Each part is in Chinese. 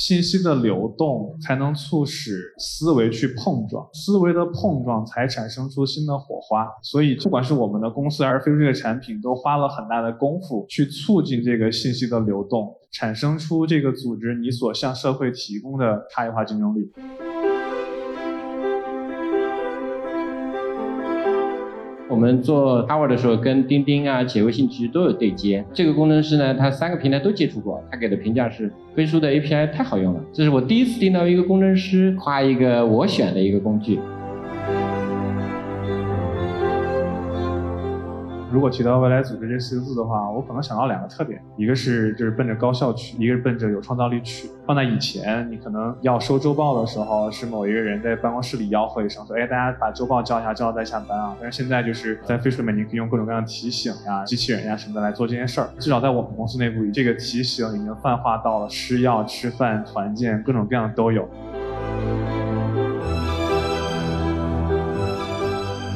信息的流动才能促使思维去碰撞，思维的碰撞才产生出新的火花。所以，不管是我们的公司还是飞猪这个产品，都花了很大的功夫去促进这个信息的流动，产生出这个组织你所向社会提供的差异化竞争力。我们做 Tower 的时候，跟钉钉啊、企业微信其实都有对接。这个工程师呢，他三个平台都接触过，他给的评价是飞书的 API 太好用了。这是我第一次听到一个工程师夸一个我选的一个工具。如果提到未来组织这四个字的话，我可能想到两个特点，一个是就是奔着高效去，一个是奔着有创造力去。放在以前，你可能要收周报的时候，是某一个人在办公室里吆喝一声说：“哎，大家把周报交一下，交了再下班啊。”但是现在就是在飞书里面，你可以用各种各样的提醒呀、机器人呀什么的来做这件事儿。至少在我们公司内部，这个提醒已经泛化到了吃药、吃饭、团建，各种各样的都有。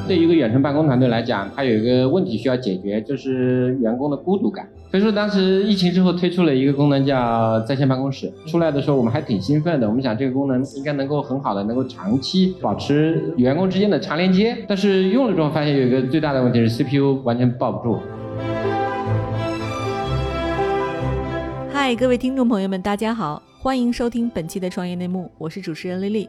对于一个远程办公团队来讲，它有一个问题需要解决，就是员工的孤独感。所以说当时疫情之后推出了一个功能叫在线办公室，出来的时候我们还挺兴奋的。我们想这个功能应该能够很好的能够长期保持员工之间的长连接，但是用了之后发现有一个最大的问题是 CPU 完全抱不住。嗨，各位听众朋友们，大家好，欢迎收听本期的创业内幕，我是主持人丽丽。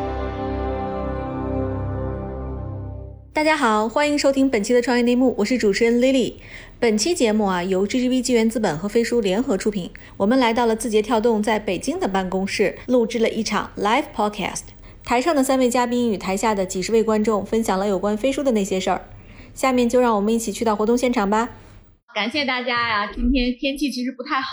大家好，欢迎收听本期的创业内幕，我是主持人 Lily。本期节目啊，由 GGV 纪元资本和飞书联合出品。我们来到了字节跳动在北京的办公室，录制了一场 live podcast。台上的三位嘉宾与台下的几十位观众分享了有关飞书的那些事儿。下面就让我们一起去到活动现场吧。感谢大家呀！今天天气其实不太好，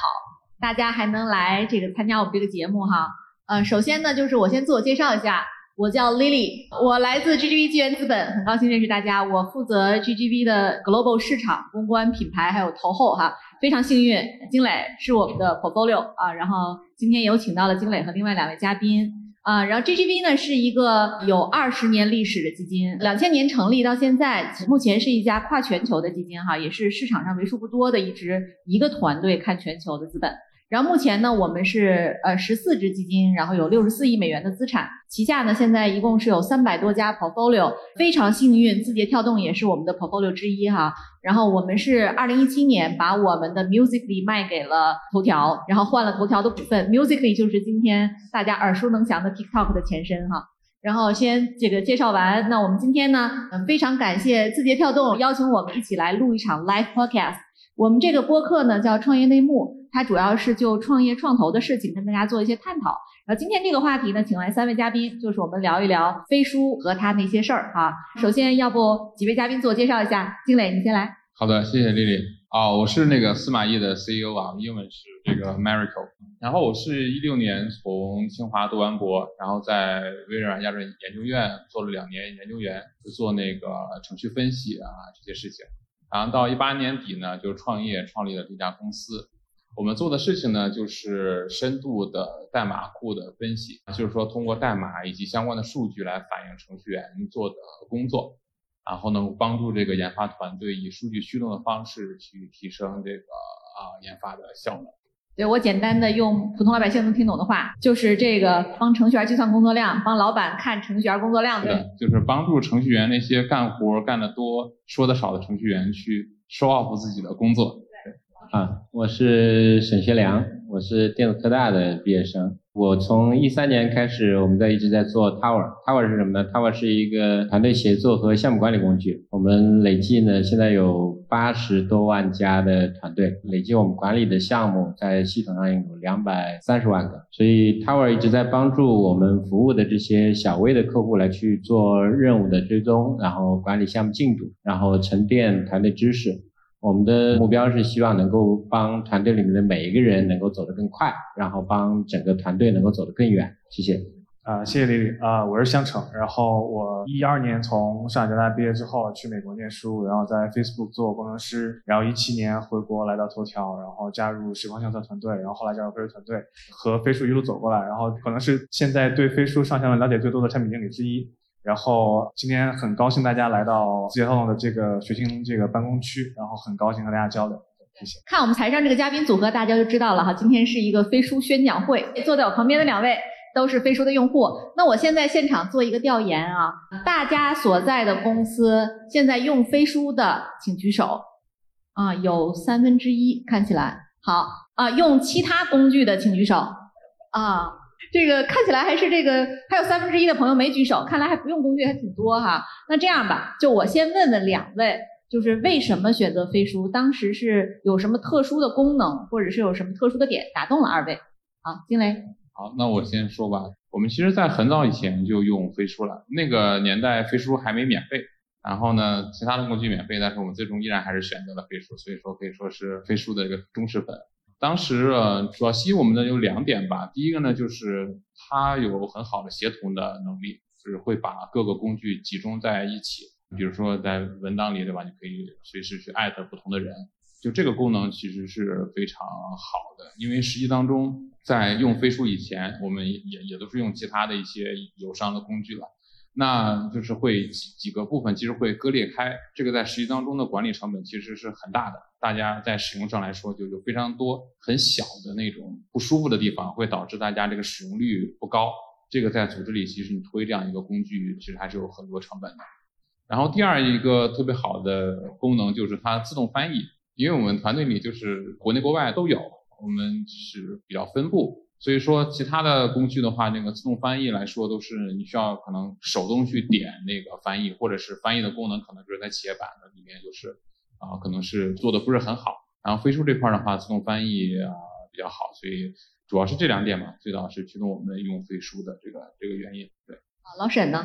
大家还能来这个参加我们这个节目哈。呃，首先呢，就是我先自我介绍一下。我叫 Lily，我来自 GGV 纪元资本，很高兴认识大家。我负责 GGV 的 Global 市场、公关、品牌还有投后哈。非常幸运，金磊是我们的 Portfolio 啊。然后今天有请到了金磊和另外两位嘉宾啊。然后 GGV 呢是一个有二十年历史的基金，两千年成立到现在，目前是一家跨全球的基金哈，也是市场上为数不多的一支一个团队看全球的资本。然后目前呢，我们是呃十四只基金，然后有六十四亿美元的资产，旗下呢现在一共是有三百多家 portfolio，非常幸运，字节跳动也是我们的 portfolio 之一哈。然后我们是二零一七年把我们的 Musically 卖给了头条，然后换了头条的股份，Musically 就是今天大家耳熟能详的 TikTok 的前身哈。然后先这个介绍完，那我们今天呢，嗯，非常感谢字节跳动邀请我们一起来录一场 live podcast。我们这个播客呢叫创业内幕。它主要是就创业创投的事情跟大家做一些探讨。然后今天这个话题呢，请来三位嘉宾，就是我们聊一聊飞书和他那些事儿哈。首先，要不几位嘉宾自我介绍一下？金磊，你先来。好的，谢谢丽丽。啊，我是那个司马懿的 CEO 啊，英文是这个 Miracle。然后我是一六年从清华读完博，然后在微软亚洲研究院做了两年研究员，就做那个程序分析啊这些事情。然后到一八年底呢，就创业创立了这家公司。我们做的事情呢，就是深度的代码库的分析，就是说通过代码以及相关的数据来反映程序员做的工作，然后能帮助这个研发团队以数据驱动的方式去提升这个啊研发的效能。对我简单的用普通老百姓能听懂的话，就是这个帮程序员计算工作量，帮老板看程序员工作量对，就是帮助程序员那些干活干得多、说得少的程序员去 show off 自己的工作。啊，我是沈学良，我是电子科大的毕业生。我从一三年开始，我们在一直在做 Tower。Tower 是什么呢？Tower 是一个团队协作和项目管理工具。我们累计呢，现在有八十多万家的团队，累计我们管理的项目在系统上有两百三十万个。所以 Tower 一直在帮助我们服务的这些小微的客户来去做任务的追踪，然后管理项目进度，然后沉淀团队知识。我们的目标是希望能够帮团队里面的每一个人能够走得更快，然后帮整个团队能够走得更远。谢谢。啊，谢谢李李啊，我是香橙。然后我一二年从上海交大毕业之后去美国念书，然后在 Facebook 做工程师，然后一七年回国来到头条，然后加入时光相册团队，然后后来加入飞书团队，和飞书一路走过来，然后可能是现在对飞书上下了解最多的产品经理之一。然后今天很高兴大家来到字节跳动的这个学星这个办公区，然后很高兴和大家交流。谢谢。看我们台上这个嘉宾组合，大家就知道了哈。今天是一个飞书宣讲会，坐在我旁边的两位。都是飞书的用户，那我现在现场做一个调研啊，大家所在的公司现在用飞书的，请举手，啊，有三分之一看起来好啊，用其他工具的请举手，啊，这个看起来还是这个还有三分之一的朋友没举手，看来还不用工具还挺多哈。那这样吧，就我先问问两位，就是为什么选择飞书？当时是有什么特殊的功能，或者是有什么特殊的点打动了二位？好，金雷。好，那我先说吧。我们其实，在很早以前就用飞书了。那个年代，飞书还没免费。然后呢，其他的工具免费，但是我们最终依然还是选择了飞书。所以说，可以说是飞书的一个忠实粉。当时呃，主要吸引我们的有两点吧。第一个呢，就是它有很好的协同的能力，就是会把各个工具集中在一起。比如说在文档里，对吧？你可以随时去艾特不同的人。就这个功能其实是非常好的，因为实际当中在用飞书以前，我们也也都是用其他的一些友商的工具了，那就是会几几个部分其实会割裂开，这个在实际当中的管理成本其实是很大的，大家在使用上来说就有非常多很小的那种不舒服的地方，会导致大家这个使用率不高，这个在组织里其实你推这样一个工具，其实还是有很多成本的。然后第二一个特别好的功能就是它自动翻译。因为我们团队里就是国内国外都有，我们是比较分布，所以说其他的工具的话，那个自动翻译来说都是你需要可能手动去点那个翻译，或者是翻译的功能可能就是在企业版的里面就是啊，可能是做的不是很好。然后飞书这块的话，自动翻译啊比较好，所以主要是这两点嘛，最早是驱动我们用飞书的这个这个原因，对。老沈呢？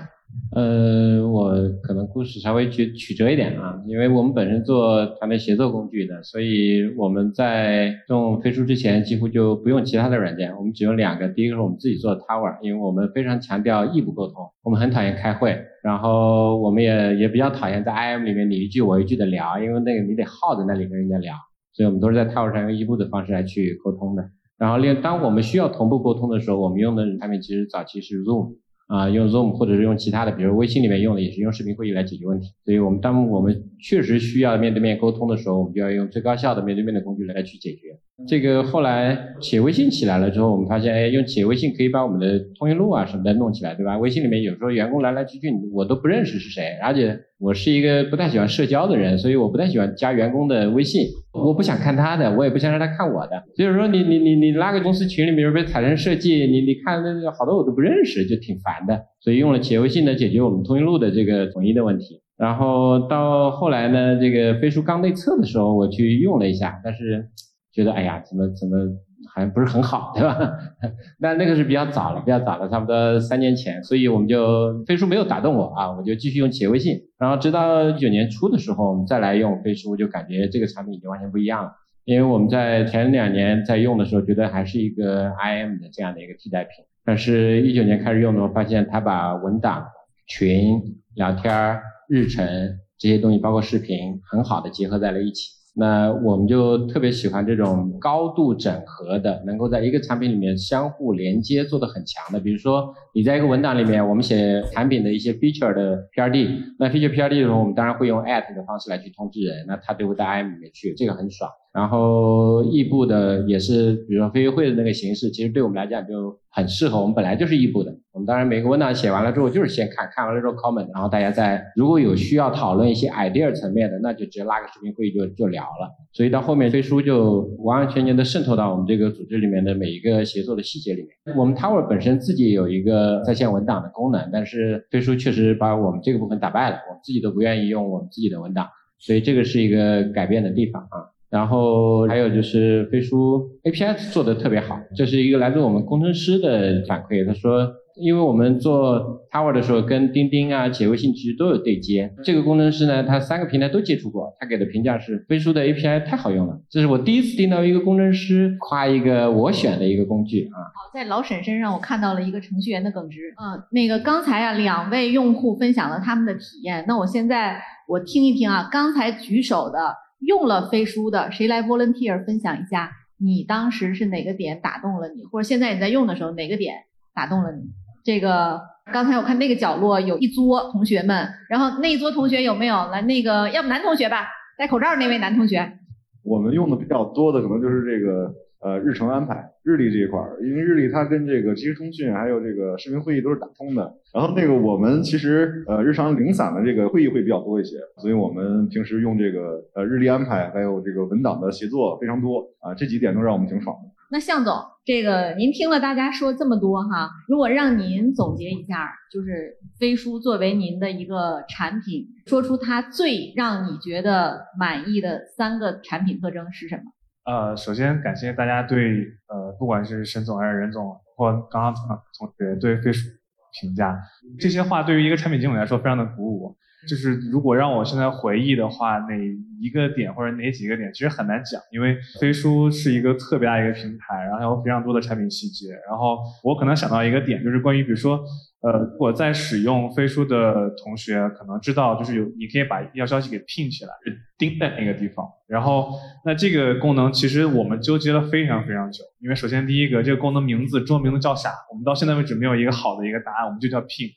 呃，我可能故事稍微曲曲折一点啊，因为我们本身做团队协作工具的，所以我们在用飞书之前几乎就不用其他的软件，我们只用两个。第一个是我们自己做的 Tower，因为我们非常强调异步沟通，我们很讨厌开会，然后我们也也比较讨厌在 IM 里面你一句我一句的聊，因为那个你得耗在那里跟人家聊，所以我们都是在 Tower 上用异步的方式来去沟通的。然后另当我们需要同步沟通的时候，我们用的产品其实早期是 Zoom。啊，用 Zoom 或者是用其他的，比如微信里面用的，也是用视频会议来解决问题。所以，我们当我们确实需要面对面沟通的时候，我们就要用最高效的面对面的工具来去解决。这个后来企业微信起来了之后，我们发现，哎，用企业微信可以把我们的通讯录啊什么的弄起来，对吧？微信里面有时候员工来来去去，我都不认识是谁，而且我是一个不太喜欢社交的人，所以我不太喜欢加员工的微信，我不想看他的，我也不想让他看我的。就是说，你你你你拉个公司群里面，比如产生设计，你你看那好多我都不认识，就挺烦的。所以用了企业微信呢，解决我们通讯录的这个统一的问题。然后到后来呢，这个飞书刚内测的时候，我去用了一下，但是。觉得哎呀，怎么怎么好像不是很好，对吧？那那个是比较早了，比较早了，差不多三年前，所以我们就飞书没有打动我啊，我就继续用企业微信。然后直到一九年初的时候，我们再来用飞书，就感觉这个产品已经完全不一样了。因为我们在前两年在用的时候，觉得还是一个 IM 的这样的一个替代品，但是一九年开始用的时候，发现它把文档、群、聊天、日程这些东西，包括视频，很好的结合在了一起。那我们就特别喜欢这种高度整合的，能够在一个产品里面相互连接做的很强的。比如说，你在一个文档里面，我们写产品的一些 feature 的 PRD，那 feature PRD 的时候，我们当然会用 at 的方式来去通知人，那他就会到 IM 里面去，这个很爽。然后异步的也是，比如说飞约会的那个形式，其实对我们来讲就很适合。我们本来就是异步的，我们当然每个文档写完了之后，就是先看看完了之后 comment，然后大家再如果有需要讨论一些 idea 层面的，那就直接拉个视频会议就就聊了。所以到后面飞书就完完全全的渗透到我们这个组织里面的每一个协作的细节里面。我们 Tower 本身自己有一个在线文档的功能，但是飞书确实把我们这个部分打败了，我们自己都不愿意用我们自己的文档，所以这个是一个改变的地方啊。然后还有就是飞书 API 做的特别好，这是一个来自我们工程师的反馈。他说因为我们做 Tower 的时候，跟钉钉啊、企业微信其实都有对接。这个工程师呢，他三个平台都接触过，他给的评价是飞书的 API 太好用了。这是我第一次听到一个工程师夸一个我选的一个工具啊。好，在老沈身上我看到了一个程序员的耿直。嗯，那个刚才啊，两位用户分享了他们的体验，那我现在我听一听啊，刚才举手的用了飞书的，谁来 volunteer 分享一下？你当时是哪个点打动了你，或者现在你在用的时候哪个点打动了你？这个刚才我看那个角落有一桌同学们，然后那一桌同学有没有来？那个要不男同学吧，戴口罩那位男同学。我们用的比较多的可能就是这个呃日程安排日历这一块儿，因为日历它跟这个即时通讯还有这个视频会议都是打通的。然后那个我们其实呃日常零散的这个会议会比较多一些，所以我们平时用这个呃日历安排还有这个文档的协作非常多啊，这几点都让我们挺爽的。那向总，这个您听了大家说这么多哈，如果让您总结一下，就是飞书作为您的一个产品，说出它最让你觉得满意的三个产品特征是什么？呃，首先感谢大家对呃，不管是沈总还是任总，或刚刚同学对飞书评价，这些话对于一个产品经理来说非常的鼓舞。就是如果让我现在回忆的话，哪一个点或者哪几个点，其实很难讲，因为飞书是一个特别大一个平台，然后有非常多的产品细节。然后我可能想到一个点，就是关于比如说，呃，如果在使用飞书的同学可能知道，就是有你可以把要消息给 pin 起来，钉在那个地方。然后那这个功能其实我们纠结了非常非常久，因为首先第一个这个功能名字中文名字叫啥，我们到现在为止没有一个好的一个答案，我们就叫 pin。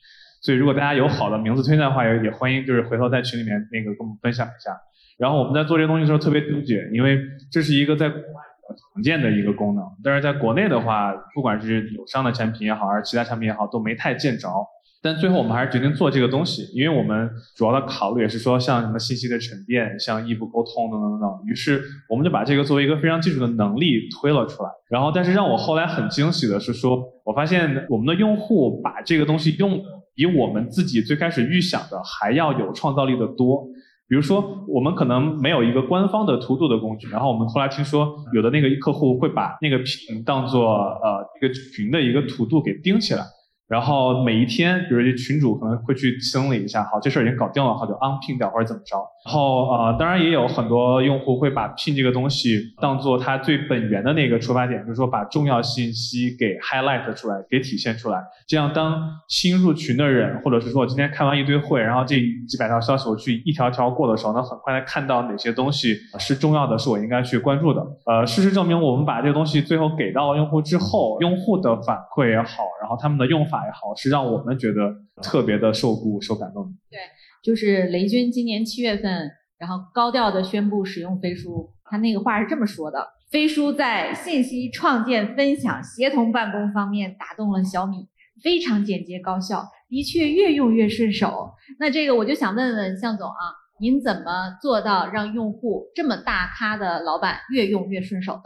所以，如果大家有好的名字推荐的话，也也欢迎，就是回头在群里面那个跟我们分享一下。然后我们在做这东西的时候特别纠结，因为这是一个在常见的一个功能，但是在国内的话，不管是友商的产品也好，还是其他产品也好，都没太见着。但最后我们还是决定做这个东西，因为我们主要的考虑也是说，像什么信息的沉淀，像异步沟通等等等等。于是我们就把这个作为一个非常基础的能力推了出来。然后，但是让我后来很惊喜的是，说我发现我们的用户把这个东西用的比我们自己最开始预想的还要有创造力的多。比如说，我们可能没有一个官方的图度的工具，然后我们后来听说有的那个客户会把那个屏当做呃一个群的一个图度给钉起来。然后每一天，比如这群主可能会去清理一下，好，这事儿已经搞定了，好就 unpin 掉或者怎么着。然后呃，当然也有很多用户会把 pin 这个东西当做它最本源的那个出发点，就是说把重要信息给 highlight 出来，给体现出来。这样当新入群的人，或者是说我今天开完一堆会，然后这几百条消息我去一条条过的时候，能很快的看到哪些东西是重要的，是我应该去关注的。呃，事实证明，我们把这个东西最后给到了用户之后，用户的反馈也好，然后他们的用法。也好，是让我们觉得特别的受鼓舞、受感动的。对，就是雷军今年七月份，然后高调的宣布使用飞书，他那个话是这么说的：飞书在信息创建、分享、协同办公方面打动了小米，非常简洁高效，的确越用越顺手。那这个我就想问问向总啊，您怎么做到让用户这么大咖的老板越用越顺手的？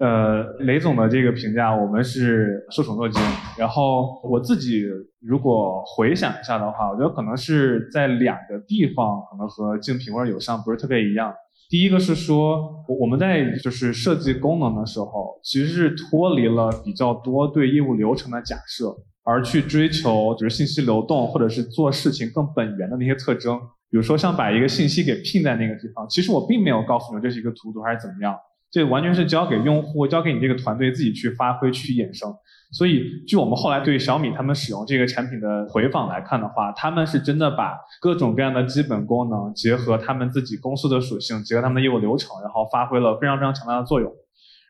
呃，雷总的这个评价，我们是受宠若惊。然后我自己如果回想一下的话，我觉得可能是在两个地方，可能和竞品或者友商不是特别一样。第一个是说，我们在就是设计功能的时候，其实是脱离了比较多对业务流程的假设，而去追求就是信息流动或者是做事情更本源的那些特征。比如说像把一个信息给拼在那个地方，其实我并没有告诉你这是一个图图还是怎么样。这完全是交给用户，交给你这个团队自己去发挥、去衍生。所以，据我们后来对小米他们使用这个产品的回访来看的话，他们是真的把各种各样的基本功能结合他们自己公司的属性，结合他们的业务流程，然后发挥了非常非常强大的作用。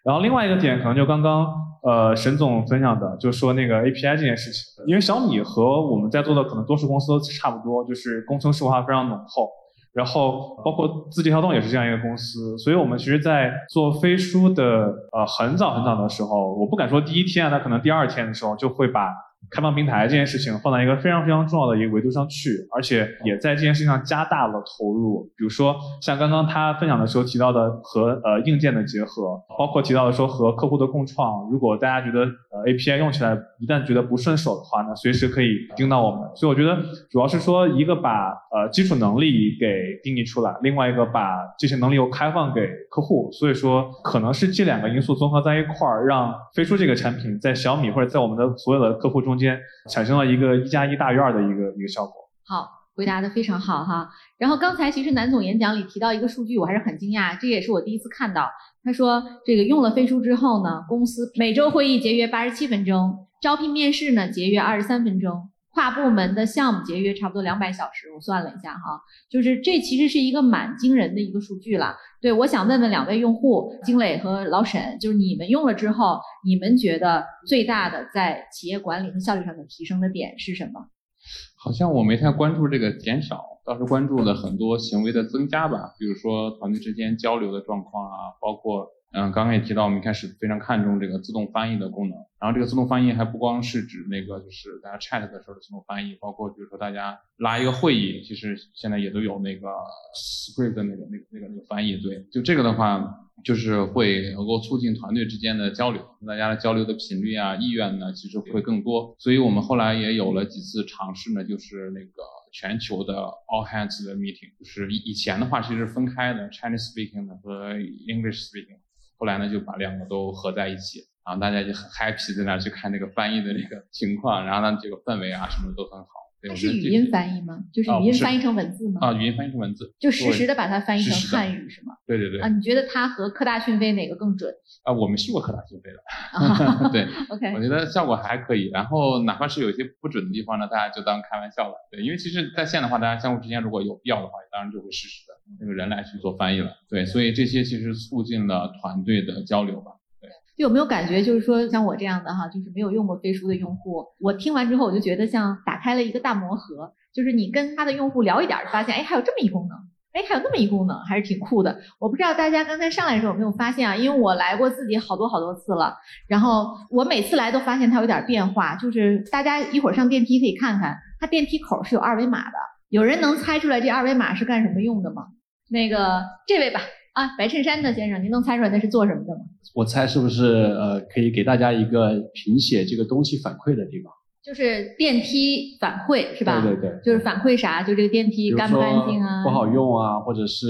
然后另外一个点，可能就刚刚呃沈总分享的，就说那个 API 这件事情，因为小米和我们在座的可能多数公司都差不多，就是工程师文化非常浓厚。然后包括字节跳动也是这样一个公司，所以我们其实，在做飞书的呃很早很早的时候，我不敢说第一天啊，那可能第二天的时候就会把开放平台这件事情放在一个非常非常重要的一个维度上去，而且也在这件事情上加大了投入。比如说像刚刚他分享的时候提到的和呃硬件的结合，包括提到的说和客户的共创，如果大家觉得呃 API 用起来一旦觉得不顺手的话呢，随时可以盯到我们。所以我觉得主要是说一个把呃基础能力给定义出来，另外一个把这些能力又开放给客户。所以说可能是这两个因素综合在一块儿，让飞书这个产品在小米或者在我们的所有的客户中间产生了一个一加一大于二的一个一个效果。好，回答的非常好哈。然后刚才其实南总演讲里提到一个数据，我还是很惊讶，这也是我第一次看到。他说这个用了飞书之后呢，公司每周会议节约八十七分钟，招聘面试呢节约二十三分钟，跨部门的项目节约差不多两百小时。我算了一下哈，就是这其实是一个蛮惊人的一个数据了。对，我想问问两位用户，经磊和老沈，就是你们用了之后，你们觉得最大的在企业管理和效率上的提升的点是什么？好像我没太关注这个减少，倒是关注了很多行为的增加吧，比如说团队之间交流的状况啊，包括。嗯，刚刚也提到，我们一开始非常看重这个自动翻译的功能。然后这个自动翻译还不光是指那个，就是大家 chat 的时候的自动翻译，包括比如说大家拉一个会议，其实现在也都有那个 script 的那个、那个、那个、那个翻译。对，就这个的话，就是会能够促进团队之间的交流，大家的交流的频率啊、意愿呢，其实会更多。所以我们后来也有了几次尝试呢，就是那个全球的 all hands 的 meeting，就是以以前的话其实是分开的，Chinese speaking 的和 English speaking。后来呢，就把两个都合在一起，然后大家就很 happy 在那去看那个翻译的那个情况，然后呢，这个氛围啊什么的都很好。它是语音翻译吗？就是语音翻译成文字吗？啊，语音翻译成文字，就实时的把它翻译成汉语是吗？对对对。啊，你觉得它和科大讯飞哪个更准？啊，我们试过科大讯飞的。对。OK。我觉得效果还可以，然后哪怕是有一些不准的地方呢，大家就当开玩笑了。对，因为其实在线的话，大家相互之间如果有必要的话，当然就会实时的那个人来去做翻译了。对，所以这些其实促进了团队的交流吧。就有没有感觉，就是说像我这样的哈，就是没有用过飞书的用户，我听完之后我就觉得像打开了一个大魔盒，就是你跟他的用户聊一点，发现哎还有这么一功能，哎还有那么一功能，还是挺酷的。我不知道大家刚才上来的时候有没有发现啊？因为我来过自己好多好多次了，然后我每次来都发现它有点变化，就是大家一会儿上电梯可以看看，它电梯口是有二维码的，有人能猜出来这二维码是干什么用的吗？那个这位吧。啊，白衬衫的先生，您能猜出来那是做什么的吗？我猜是不是呃，可以给大家一个评写这个东西反馈的地方？就是电梯反馈是吧？对对对，就是反馈啥？就这个电梯干不干净啊？不好用啊，或者是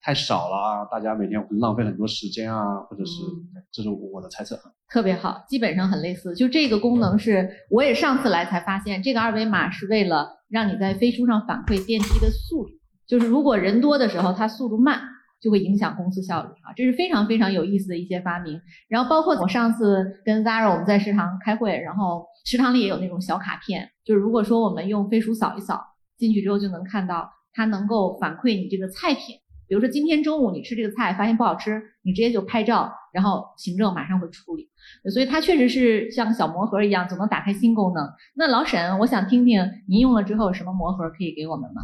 太少了啊？大家每天会浪费很多时间啊，或者是，这是我的猜测。特别好，基本上很类似。就这个功能是，我也上次来才发现，这个二维码是为了让你在飞书上反馈电梯的速度，就是如果人多的时候，它速度慢。就会影响公司效率啊，这是非常非常有意思的一些发明。然后包括我上次跟 Zara 我们在食堂开会，然后食堂里也有那种小卡片，就是如果说我们用飞鼠扫一扫进去之后，就能看到它能够反馈你这个菜品。比如说今天中午你吃这个菜发现不好吃，你直接就拍照，然后行政马上会处理。所以它确实是像小魔盒一样，总能打开新功能。那老沈，我想听听您用了之后有什么魔盒可以给我们吗？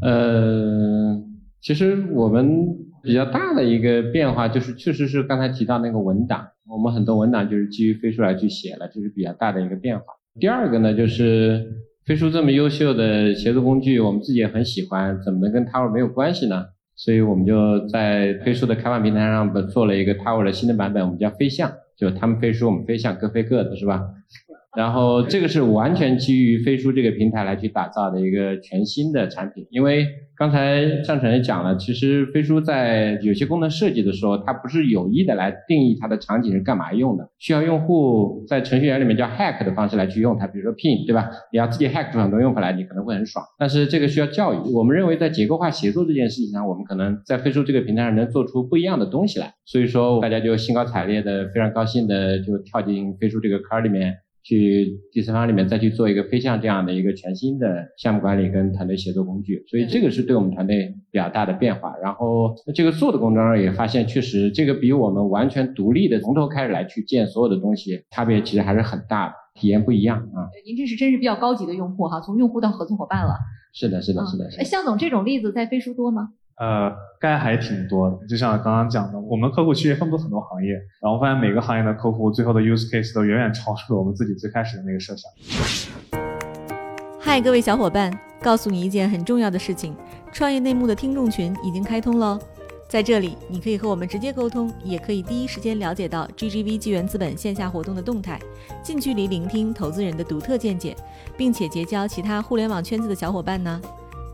呃。其实我们比较大的一个变化就是，确实是刚才提到那个文档，我们很多文档就是基于飞书来去写了，这是比较大的一个变化。第二个呢，就是飞书这么优秀的协作工具，我们自己也很喜欢，怎么能跟 Tower 没有关系呢？所以我们就在飞书的开放平台上做了一个 Tower 的新的版本，我们叫飞象，就他们飞书，我们飞象，各飞各的，是吧？然后这个是完全基于飞书这个平台来去打造的一个全新的产品，因为刚才上晨也讲了，其实飞书在有些功能设计的时候，它不是有意的来定义它的场景是干嘛用的，需要用户在程序员里面叫 hack 的方式来去用它，比如说 pin，对吧？你要自己 hack 出很多用法来，你可能会很爽，但是这个需要教育。我们认为在结构化协作这件事情上，我们可能在飞书这个平台上能做出不一样的东西来，所以说大家就兴高采烈的、非常高兴的就跳进飞书这个坑里面。去第三方里面再去做一个飞象这样的一个全新的项目管理跟团队协作工具，所以这个是对我们团队比较大的变化。然后这个做的过程中也发现，确实这个比我们完全独立的从头开始来去建所有的东西，差别其实还是很大的，体验不一样啊。您这是真是比较高级的用户哈，从用户到合作伙伴了。是的，是的，是的。哎，向总这种例子在飞书多吗？呃，该还挺多的，就像刚刚讲的，我们客户其实分布很多行业，然后发现每个行业的客户最后的 use case 都远远超出了我们自己最开始的那个设想。嗨，各位小伙伴，告诉你一件很重要的事情，创业内幕的听众群已经开通了。在这里，你可以和我们直接沟通，也可以第一时间了解到 GGV 纪元资本线下活动的动态，近距离聆听投资人的独特见解，并且结交其他互联网圈子的小伙伴呢。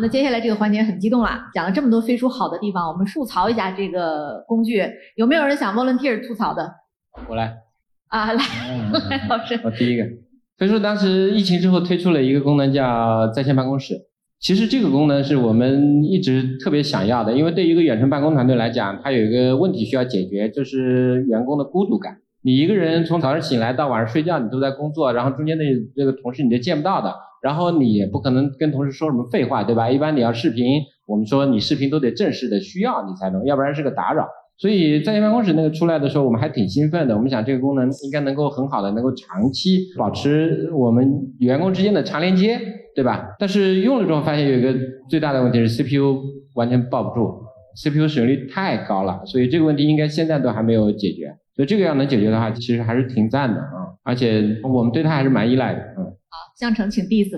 那接下来这个环节很激动了，讲了这么多飞书好的地方，我们吐槽一下这个工具。有没有人想 volunteer 吐槽的？我来。啊，来，来，老师。我第一个。飞书当时疫情之后推出了一个功能叫在线办公室。其实这个功能是我们一直特别想要的，因为对于一个远程办公团队来讲，它有一个问题需要解决，就是员工的孤独感。你一个人从早上醒来到晚上睡觉，你都在工作，然后中间的这个同事你都见不到的，然后你也不可能跟同事说什么废话，对吧？一般你要视频，我们说你视频都得正式的需要你才能，要不然是个打扰。所以在线办公室那个出来的时候，我们还挺兴奋的。我们想这个功能应该能够很好的能够长期保持我们员工之间的长连接，对吧？但是用了之后发现有一个最大的问题是 CPU 完全抱不住，CPU 使用率太高了。所以这个问题应该现在都还没有解决。所以这个要能解决的话，其实还是挺赞的啊！而且我们对它还是蛮依赖的。嗯，好，向成请 diss。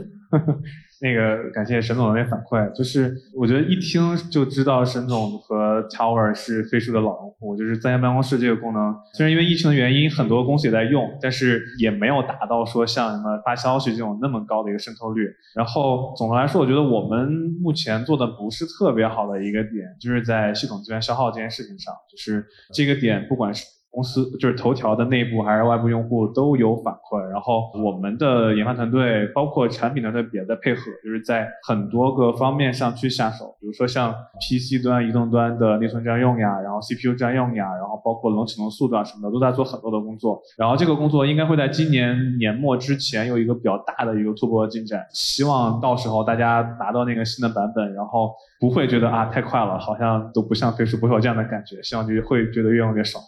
那个感谢沈总的那反馈，就是我觉得一听就知道沈总和 Tower 是飞书的老用户。就是在线办公室这个功能，虽然因为疫情的原因，很多公司也在用，但是也没有达到说像什么发消息这种那么高的一个渗透率。然后总的来说，我觉得我们目前做的不是特别好的一个点，就是在系统资源消耗这件事情上，就是这个点不管是。公司就是头条的内部还是外部用户都有反馈，然后我们的研发团队包括产品团队也在配合，就是在很多个方面上去下手，比如说像 PC 端、移动端的内存占用呀，然后 CPU 占用呀，然后包括冷启动速度啊什么的，都在做很多的工作。然后这个工作应该会在今年年末之前有一个比较大的一个突破进展，希望到时候大家拿到那个新的版本，然后不会觉得啊太快了，好像都不像飞书不会有这样的感觉，希望就会觉得越用越爽。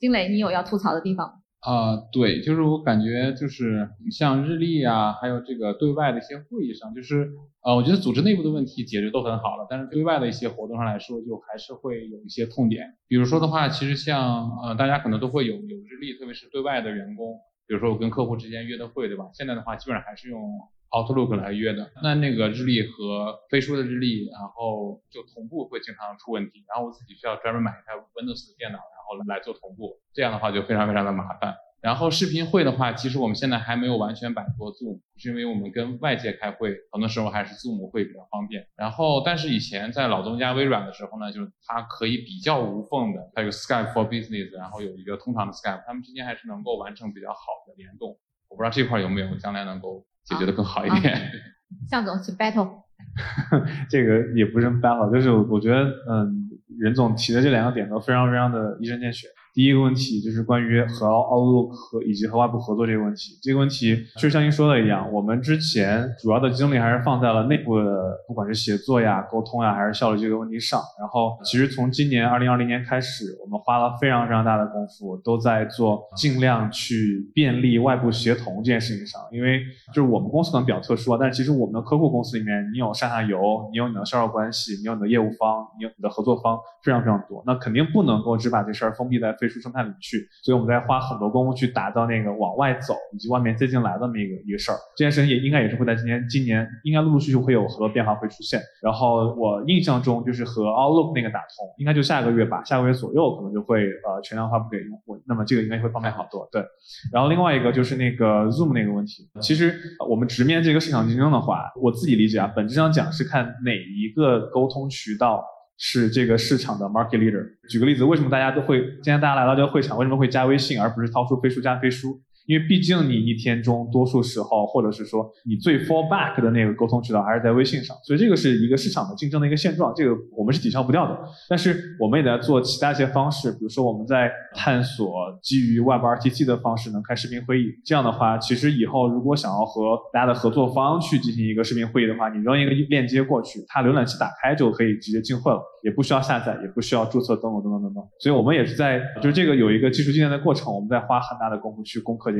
金磊，你有要吐槽的地方啊？对，就是我感觉就是像日历啊，还有这个对外的一些会议上，就是呃，我觉得组织内部的问题解决都很好了，但是对外的一些活动上来说，就还是会有一些痛点。比如说的话，其实像呃，大家可能都会有有日历，特别是对外的员工，比如说我跟客户之间约的会，对吧？现在的话，基本上还是用 Outlook 来约的。那那个日历和飞书的日历，然后就同步会经常出问题，然后我自己需要专门买一台 Windows 的电脑。然后来做同步，这样的话就非常非常的麻烦。然后视频会的话，其实我们现在还没有完全摆脱 Zoom，是因为我们跟外界开会，很多时候还是 Zoom 会比较方便。然后，但是以前在老东家微软的时候呢，就是它可以比较无缝的，它有 Skype for Business，然后有一个通常的 Skype，他们之间还是能够完成比较好的联动。我不知道这块有没有将来能够解决的更好一点。向总，请 battle。这个也不是 battle，就是我觉得，嗯。任总提的这两个点都非常非常的一针见血。第一个问题就是关于和 Outlook 和以及和外部合作这个问题。这个问题就像您说的一样，我们之前主要的精力还是放在了内部的，不管是协作呀、沟通呀，还是效率这个问题上。然后，其实从今年二零二零年开始，我们花了非常非常大的功夫，都在做尽量去便利外部协同这件事情上。因为就是我们公司可能比较特殊啊，但其实我们的客户公司里面，你有上下游，你有你的销售关系，你有你的业务方，你有你的合作方，非常非常多。那肯定不能够只把这事儿封闭在。飞书生态里去，所以我们在花很多功夫去打造那个往外走以及外面接进来的那么一个一个事儿。这件事情也应该也是会在今年，今年应该陆陆续续会有很多变化会出现。然后我印象中就是和 Outlook 那个打通，应该就下个月吧，下个月左右可能就会呃全量发布给用户。那么这个应该会方便好多。对，然后另外一个就是那个 Zoom 那个问题，其实我们直面这个市场竞争的话，我自己理解啊，本质上讲是看哪一个沟通渠道。是这个市场的 market leader。举个例子，为什么大家都会今天大家来到这个会场，为什么会加微信而不是掏出飞书加飞书？因为毕竟你一天中多数时候，或者是说你最 fall back 的那个沟通渠道还是在微信上，所以这个是一个市场的竞争的一个现状，这个我们是抵消不掉的。但是我们也在做其他一些方式，比如说我们在探索基于 WebRTC 的方式能开视频会议。这样的话，其实以后如果想要和大家的合作方去进行一个视频会议的话，你扔一个链接过去，它浏览器打开就可以直接进会了，也不需要下载，也不需要注册等等等等等等。所以我们也是在，就是这个有一个技术积淀的过程，我们在花很大的功夫去攻克这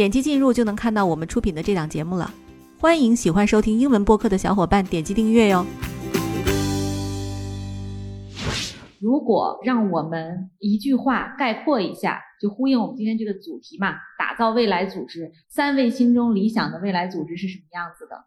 点击进入就能看到我们出品的这档节目了。欢迎喜欢收听英文播客的小伙伴点击订阅哟。如果让我们一句话概括一下，就呼应我们今天这个主题嘛，打造未来组织，三位心中理想的未来组织是什么样子的？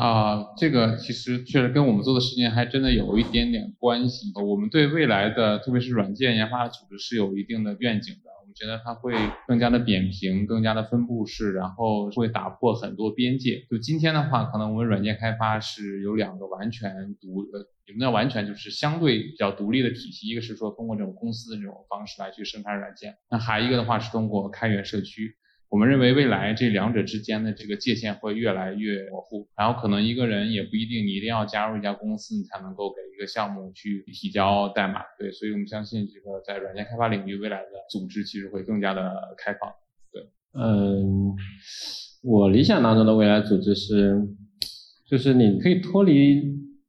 啊，这个其实确实跟我们做的事情还真的有一点点关系。我们对未来的，特别是软件研发的组织是有一定的愿景的。觉得它会更加的扁平，更加的分布式，然后会打破很多边界。就今天的话，可能我们软件开发是有两个完全独，呃，也不能完全，就是相对比较独立的体系。一个是说通过这种公司的这种方式来去生产软件，那还一个的话是通过开源社区。我们认为未来这两者之间的这个界限会越来越模糊，然后可能一个人也不一定你一定要加入一家公司，你才能够给一个项目去提交代码。对，所以我们相信这个在软件开发领域，未来的组织其实会更加的开放。对，嗯，我理想当中的未来组织是，就是你可以脱离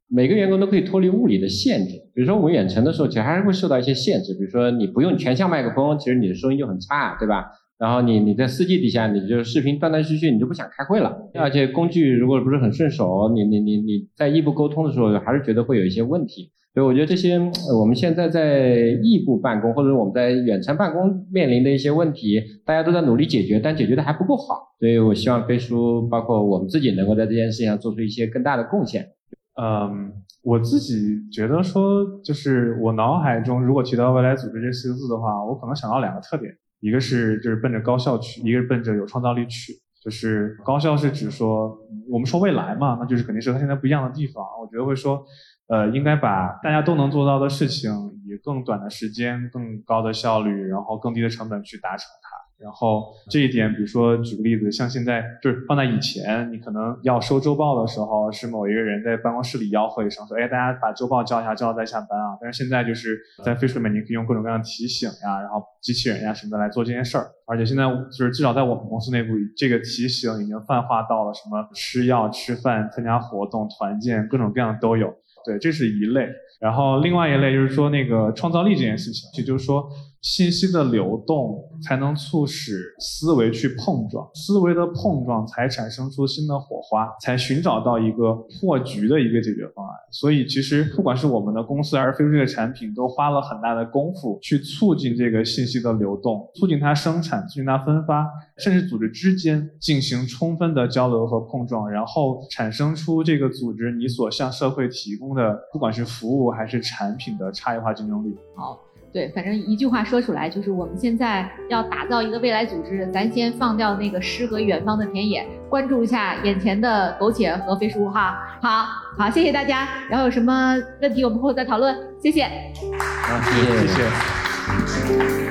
每个员工都可以脱离物理的限制。比如说我们远程的时候，其实还是会受到一些限制，比如说你不用全向麦克风，其实你的声音就很差，对吧？然后你你在四 G 底下，你就视频断断续续，你就不想开会了。而且工具如果不是很顺手，你你你你在异步沟通的时候，还是觉得会有一些问题。所以我觉得这些我们现在在异步办公或者我们在远程办公面临的一些问题，大家都在努力解决，但解决的还不够好。所以我希望飞书包括我们自己能够在这件事情上做出一些更大的贡献。嗯，我自己觉得说，就是我脑海中如果提到未来组织这四个字的话，我可能想到两个特点。一个是就是奔着高效去，一个是奔着有创造力去。就是高效是指说，我们说未来嘛，那就是肯定是和现在不一样的地方。我觉得会说，呃，应该把大家都能做到的事情，以更短的时间、更高的效率，然后更低的成本去达成它。然后这一点，比如说举个例子，像现在就是放在以前，你可能要收周报的时候，是某一个人在办公室里吆喝一声说：“哎，大家把周报交一下，交了再下班啊。”但是现在就是在飞书里面，你可以用各种各样的提醒呀，然后机器人呀什么的来做这件事儿。而且现在就是至少在我们公司内部，这个提醒已经泛化到了什么吃药、吃饭、参加活动、团建，各种各样都有。对，这是一类。然后另外一类就是说那个创造力这件事情，也就是说。信息的流动才能促使思维去碰撞，思维的碰撞才产生出新的火花，才寻找到一个破局的一个解决方案。所以，其实不管是我们的公司还是飞书这个产品，都花了很大的功夫去促进这个信息的流动，促进它生产，促进它分发，甚至组织之间进行充分的交流和碰撞，然后产生出这个组织你所向社会提供的，不管是服务还是产品的差异化竞争力。好。对，反正一句话说出来，就是我们现在要打造一个未来组织，咱先放掉那个诗和远方的田野，关注一下眼前的苟且和飞书哈。好好，谢谢大家。然后有什么问题，我们后再讨论。谢谢。好，谢谢谢谢。